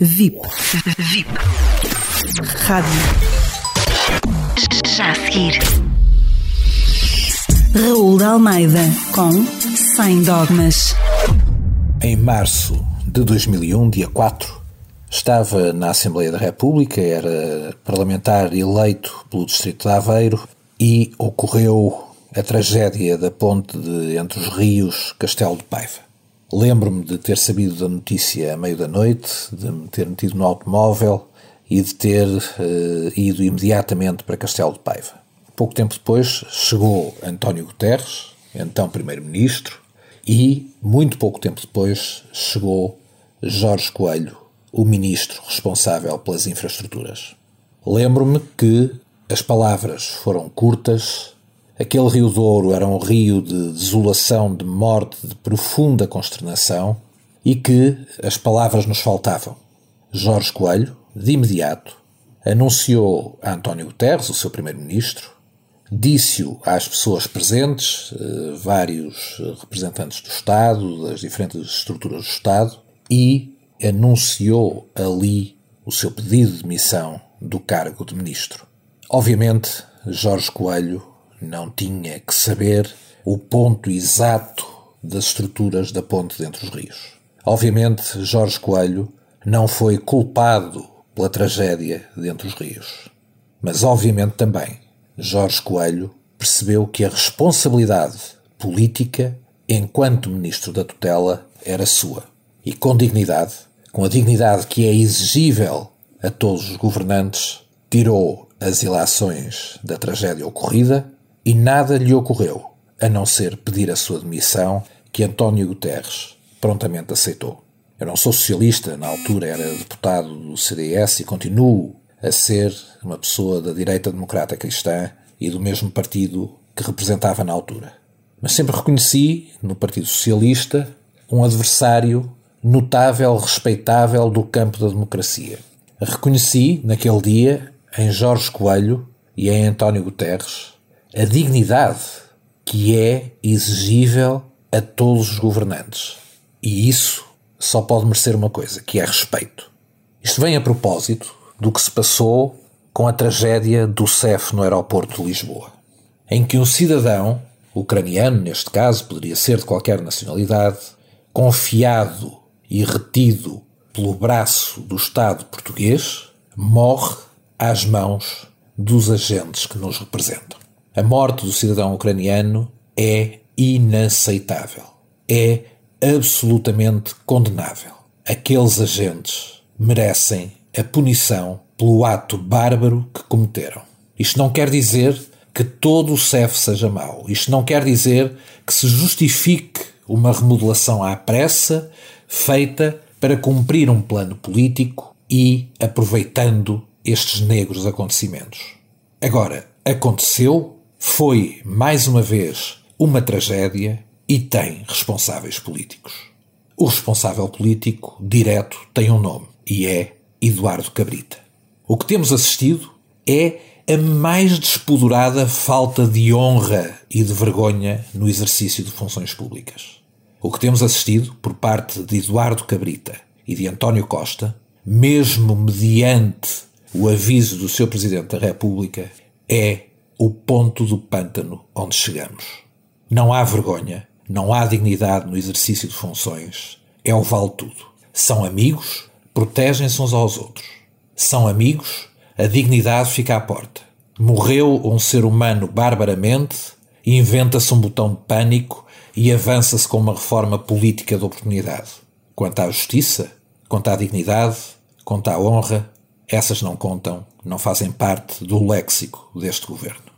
VIP. VIP. Rádio. Já a seguir. Raul de Almeida com Sem Dogmas. Em março de 2001, dia 4, estava na Assembleia da República, era parlamentar eleito pelo Distrito de Aveiro e ocorreu a tragédia da ponte de, entre os rios Castelo de Paiva. Lembro-me de ter sabido da notícia à meio da noite, de me ter metido no automóvel e de ter uh, ido imediatamente para Castelo de Paiva. Pouco tempo depois chegou António Guterres, então Primeiro-Ministro, e muito pouco tempo depois chegou Jorge Coelho, o Ministro responsável pelas infraestruturas. Lembro-me que as palavras foram curtas, Aquele rio Douro era um rio de desolação, de morte, de profunda consternação e que as palavras nos faltavam. Jorge Coelho, de imediato, anunciou a António Guterres, o seu primeiro-ministro, disse-o às pessoas presentes, eh, vários representantes do Estado, das diferentes estruturas do Estado, e anunciou ali o seu pedido de demissão do cargo de ministro. Obviamente, Jorge Coelho não tinha que saber o ponto exato das estruturas da ponte dentre os rios. Obviamente, Jorge Coelho não foi culpado pela tragédia dentre os rios. Mas, obviamente, também Jorge Coelho percebeu que a responsabilidade política, enquanto Ministro da Tutela, era sua. E com dignidade, com a dignidade que é exigível a todos os governantes, tirou as ilações da tragédia ocorrida e nada lhe ocorreu a não ser pedir a sua demissão, que António Guterres prontamente aceitou. Eu não sou socialista, na altura era deputado do CDS e continuo a ser uma pessoa da direita democrata cristã e do mesmo partido que representava na altura. Mas sempre reconheci, no Partido Socialista, um adversário notável, respeitável do campo da democracia. Reconheci, naquele dia, em Jorge Coelho e em António Guterres, a dignidade que é exigível a todos os governantes. E isso só pode merecer uma coisa, que é respeito. Isto vem a propósito do que se passou com a tragédia do CEF no aeroporto de Lisboa, em que um cidadão, ucraniano neste caso, poderia ser de qualquer nacionalidade, confiado e retido pelo braço do Estado português, morre às mãos dos agentes que nos representam. A morte do cidadão ucraniano é inaceitável. É absolutamente condenável. Aqueles agentes merecem a punição pelo ato bárbaro que cometeram. Isto não quer dizer que todo o CEF seja mau. Isto não quer dizer que se justifique uma remodelação à pressa feita para cumprir um plano político e aproveitando estes negros acontecimentos. Agora, aconteceu foi, mais uma vez, uma tragédia e tem responsáveis políticos. O responsável político direto tem um nome e é Eduardo Cabrita. O que temos assistido é a mais despodurada falta de honra e de vergonha no exercício de funções públicas. O que temos assistido por parte de Eduardo Cabrita e de António Costa, mesmo mediante o aviso do seu Presidente da República, é o ponto do pântano onde chegamos. Não há vergonha, não há dignidade no exercício de funções. É o vale tudo. São amigos, protegem-se uns aos outros. São amigos, a dignidade fica à porta. Morreu um ser humano barbaramente, inventa-se um botão de pânico e avança-se com uma reforma política de oportunidade. Quanto à justiça, quanto à dignidade, quanto à honra, essas não contam, não fazem parte do léxico deste governo.